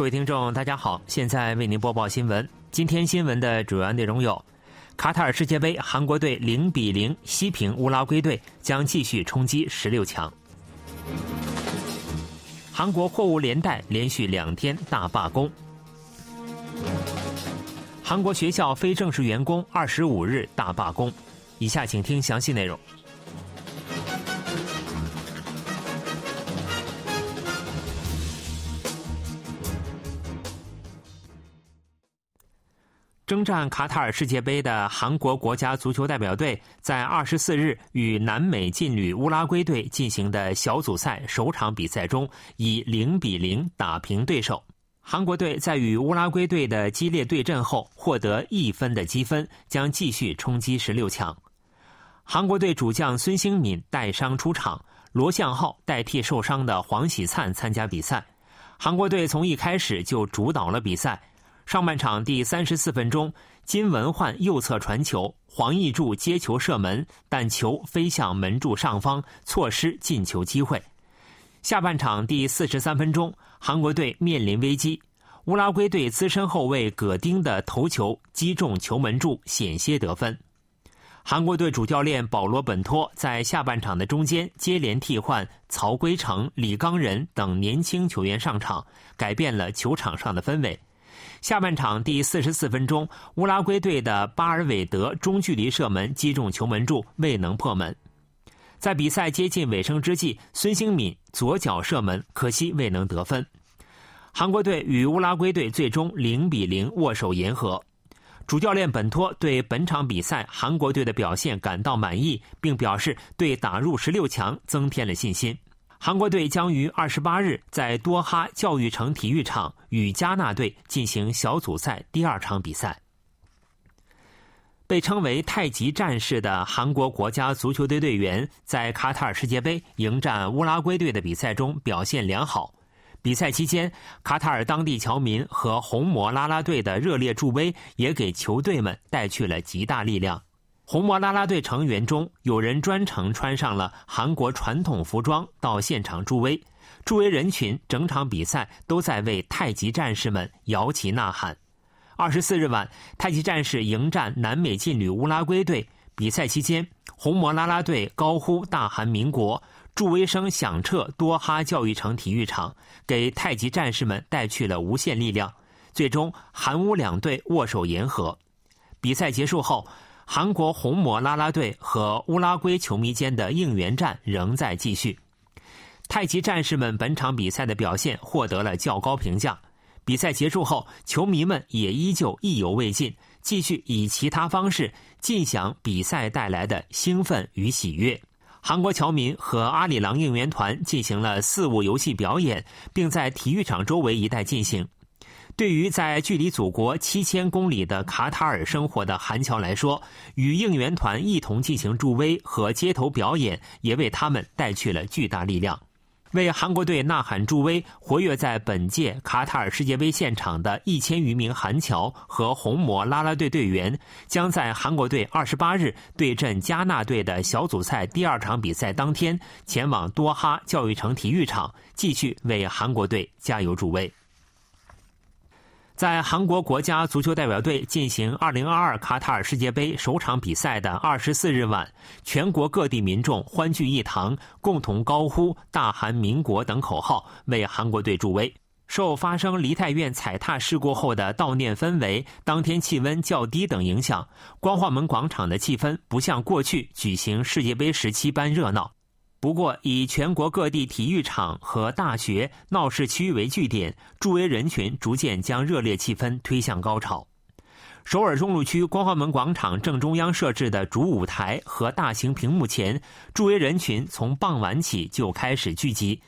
各位听众，大家好，现在为您播报新闻。今天新闻的主要内容有：卡塔尔世界杯，韩国队零比零西平乌拉圭队，将继续冲击十六强；韩国货物连带连续两天大罢工；韩国学校非正式员工二十五日大罢工。以下请听详细内容。征战卡塔尔世界杯的韩国国家足球代表队，在二十四日与南美劲旅乌拉圭队进行的小组赛首场比赛中，以零比零打平对手。韩国队在与乌拉圭队的激烈对阵后，获得一分的积分，将继续冲击十六强。韩国队主将孙兴敏带伤出场，罗相浩代替受伤的黄喜灿参加比赛。韩国队从一开始就主导了比赛。上半场第三十四分钟，金文焕右侧传球，黄义柱接球射门，但球飞向门柱上方，错失进球机会。下半场第四十三分钟，韩国队面临危机，乌拉圭队资深后卫葛丁的头球击中球门柱，险些得分。韩国队主教练保罗本托在下半场的中间接连替换曹圭成、李刚仁等年轻球员上场，改变了球场上的氛围。下半场第四十四分钟，乌拉圭队的巴尔韦德中距离射门击中球门柱，未能破门。在比赛接近尾声之际，孙兴敏左脚射门，可惜未能得分。韩国队与乌拉圭队最终零比零握手言和。主教练本托对本场比赛韩国队的表现感到满意，并表示对打入十六强增添了信心。韩国队将于二十八日在多哈教育城体育场与加纳队进行小组赛第二场比赛。被称为“太极战士”的韩国国家足球队队员在卡塔尔世界杯迎战乌拉圭队的比赛中表现良好。比赛期间，卡塔尔当地侨民和红魔拉拉队的热烈助威也给球队们带去了极大力量。红魔啦啦队成员中有人专程穿上了韩国传统服装到现场助威，助威人群整场比赛都在为太极战士们摇旗呐喊。二十四日晚，太极战士迎战南美劲旅乌拉圭队，比赛期间，红魔啦啦队高呼大韩民国，助威声响彻多哈教育城体育场，给太极战士们带去了无限力量。最终，韩乌两队握手言和。比赛结束后。韩国红魔啦啦队和乌拉圭球迷间的应援战仍在继续。太极战士们本场比赛的表现获得了较高评价。比赛结束后，球迷们也依旧意犹未尽，继续以其他方式尽享比赛带来的兴奋与喜悦。韩国侨民和阿里郎应援团进行了四物游戏表演，并在体育场周围一带进行。对于在距离祖国七千公里的卡塔尔生活的韩侨来说，与应援团一同进行助威和街头表演，也为他们带去了巨大力量。为韩国队呐喊助威，活跃在本届卡塔尔世界杯现场的一千余名韩侨和红魔啦啦队队员，将在韩国队二十八日对阵加纳队的小组赛第二场比赛当天，前往多哈教育城体育场，继续为韩国队加油助威。在韩国国家足球代表队进行2022卡塔尔世界杯首场比赛的24日晚，全国各地民众欢聚一堂，共同高呼“大韩民国”等口号，为韩国队助威。受发生梨泰院踩踏事故后的悼念氛围、当天气温较低等影响，光化门广场的气氛不像过去举行世界杯时期般热闹。不过，以全国各地体育场和大学、闹市区为据点，助威人群逐渐将热烈气氛推向高潮。首尔中路区光华门广场正中央设置的主舞台和大型屏幕前，助威人群从傍晚起就开始聚集。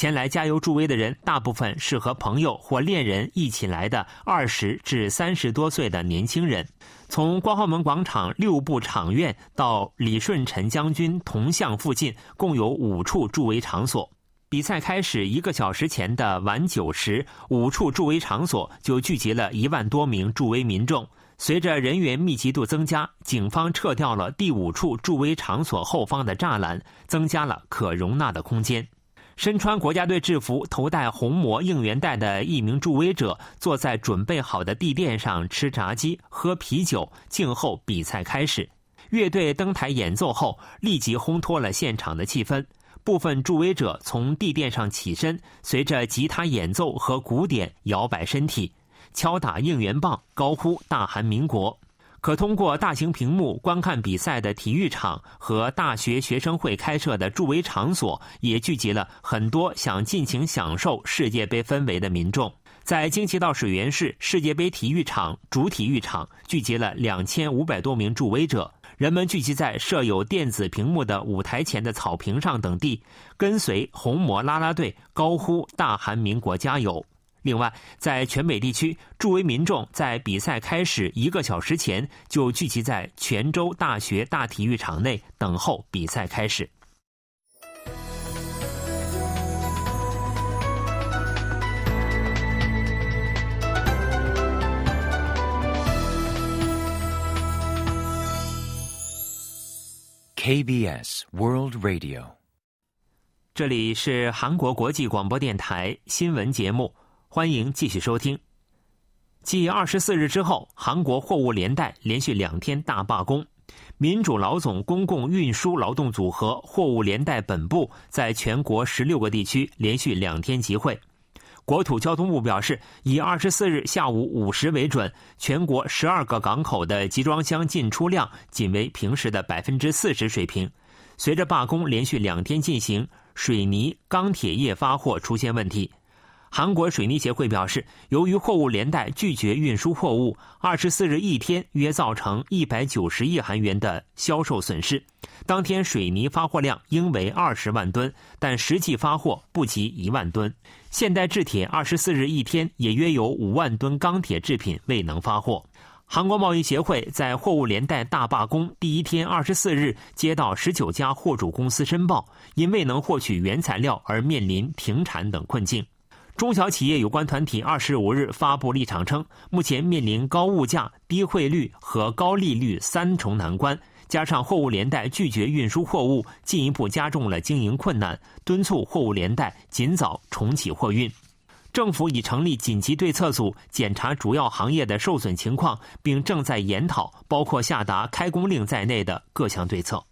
前来加油助威的人，大部分是和朋友或恋人一起来的二十至三十多岁的年轻人。从光华门广场六部场院到李舜臣将军铜像附近，共有五处助威场所。比赛开始一个小时前的晚九时，五处助威场所就聚集了一万多名助威民众。随着人员密集度增加，警方撤掉了第五处助威场所后方的栅栏，增加了可容纳的空间。身穿国家队制服、头戴红魔应援带的一名助威者坐在准备好的地垫上吃炸鸡、喝啤酒，静候比赛开始。乐队登台演奏后，立即烘托了现场的气氛。部分助威者从地垫上起身，随着吉他演奏和鼓点摇摆身体，敲打应援棒，高呼大韩民国。可通过大型屏幕观看比赛的体育场和大学学生会开设的助威场所，也聚集了很多想尽情享受世界杯氛围的民众。在京畿道水源市世界杯体育场主体育场，聚集了两千五百多名助威者，人们聚集在设有电子屏幕的舞台前的草坪上等地，跟随红魔啦啦队高呼“大韩民国加油”。另外，在全美地区，助威民众在比赛开始一个小时前就聚集在泉州大学大体育场内等候比赛开始。KBS World Radio，这里是韩国国际广播电台新闻节目。欢迎继续收听。继二十四日之后，韩国货物连带连续两天大罢工。民主老总公共运输劳动组合货物连带本部在全国十六个地区连续两天集会。国土交通部表示，以二十四日下午五时为准，全国十二个港口的集装箱进出量仅为平时的百分之四十水平。随着罢工连续两天进行，水泥、钢铁业发货出现问题。韩国水泥协会表示，由于货物连带拒绝运输货物，二十四日一天约造成一百九十亿韩元的销售损失。当天水泥发货量应为二十万吨，但实际发货不及一万吨。现代制铁二十四日一天也约有五万吨钢铁制品未能发货。韩国贸易协会在货物连带大罢工第一天二十四日接到十九家货主公司申报，因未能获取原材料而面临停产等困境。中小企业有关团体二十五日发布立场称，目前面临高物价、低汇率和高利率三重难关，加上货物连带拒绝运输货物，进一步加重了经营困难，敦促货物连带尽早重启货运。政府已成立紧急对策组，检查主要行业的受损情况，并正在研讨包括下达开工令在内的各项对策。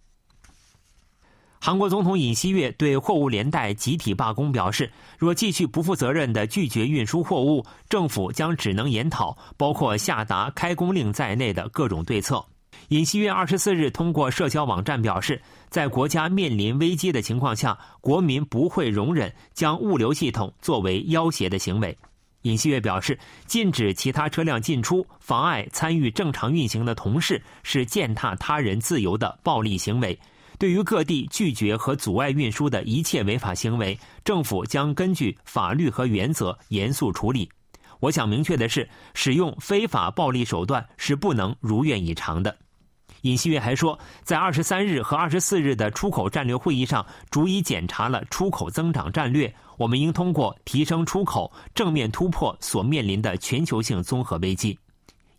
韩国总统尹锡悦对货物连带集体罢工表示，若继续不负责任的拒绝运输货物，政府将只能研讨包括下达开工令在内的各种对策。尹锡悦二十四日通过社交网站表示，在国家面临危机的情况下，国民不会容忍将物流系统作为要挟的行为。尹锡悦表示，禁止其他车辆进出、妨碍参与正常运行的同事是践踏他人自由的暴力行为。对于各地拒绝和阻碍运输的一切违法行为，政府将根据法律和原则严肃处理。我想明确的是，使用非法暴力手段是不能如愿以偿的。尹锡悦还说，在二十三日和二十四日的出口战略会议上，逐一检查了出口增长战略。我们应通过提升出口，正面突破所面临的全球性综合危机。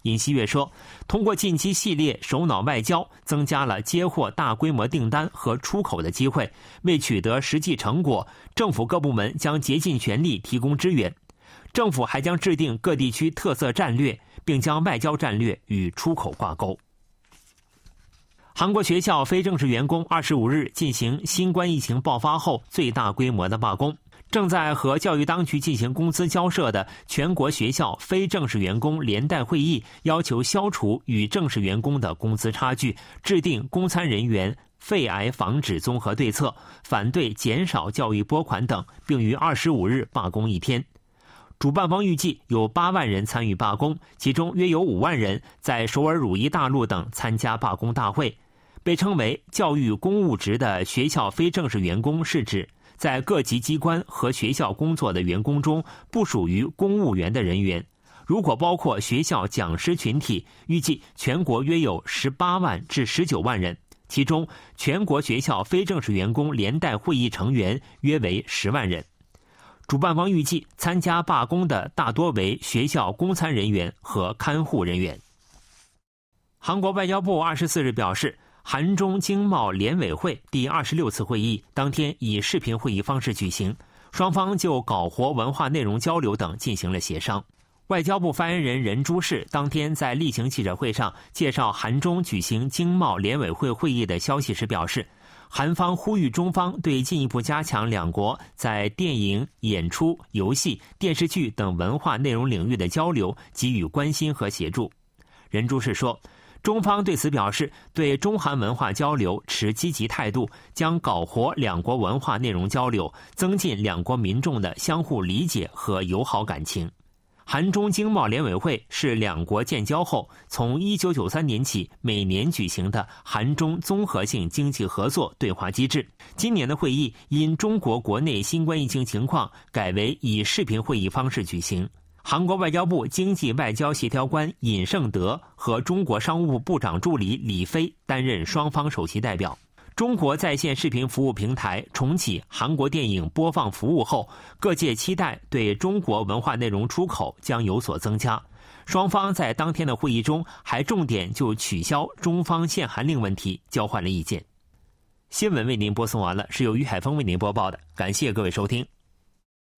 尹锡悦说：“通过近期系列首脑外交，增加了接获大规模订单和出口的机会。为取得实际成果，政府各部门将竭尽全力提供支援。政府还将制定各地区特色战略，并将外交战略与出口挂钩。”韩国学校非正式员工二十五日进行新冠疫情爆发后最大规模的罢工。正在和教育当局进行工资交涉的全国学校非正式员工连带会议要求消除与正式员工的工资差距，制定公参人员肺癌防止综合对策，反对减少教育拨款等，并于二十五日罢工一天。主办方预计有八万人参与罢工，其中约有五万人在首尔汝矣大陆等参加罢工大会。被称为教育公务职的学校非正式员工是指。在各级机关和学校工作的员工中，不属于公务员的人员，如果包括学校讲师群体，预计全国约有十八万至十九万人，其中全国学校非正式员工连带会议成员约为十万人。主办方预计参加罢工的大多为学校公参人员和看护人员。韩国外交部二十四日表示。韩中经贸联委会第二十六次会议当天以视频会议方式举行，双方就搞活文化内容交流等进行了协商。外交部发言人任珠世当天在例行记者会上介绍韩中举行经贸联委会会议的消息时表示，韩方呼吁中方对进一步加强两国在电影、演出、游戏、电视剧等文化内容领域的交流给予关心和协助。任珠世说。中方对此表示，对中韩文化交流持积极态度，将搞活两国文化内容交流，增进两国民众的相互理解和友好感情。韩中经贸联委会是两国建交后从1993年起每年举行的韩中综合性经济合作对话机制。今年的会议因中国国内新冠疫情情况，改为以视频会议方式举行。韩国外交部经济外交协调官尹胜德和中国商务部部长助理李飞担任双方首席代表。中国在线视频服务平台重启韩国电影播放服务后，各界期待对中国文化内容出口将有所增加。双方在当天的会议中还重点就取消中方限韩令问题交换了意见。新闻为您播送完了，是由于海峰为您播报的，感谢各位收听。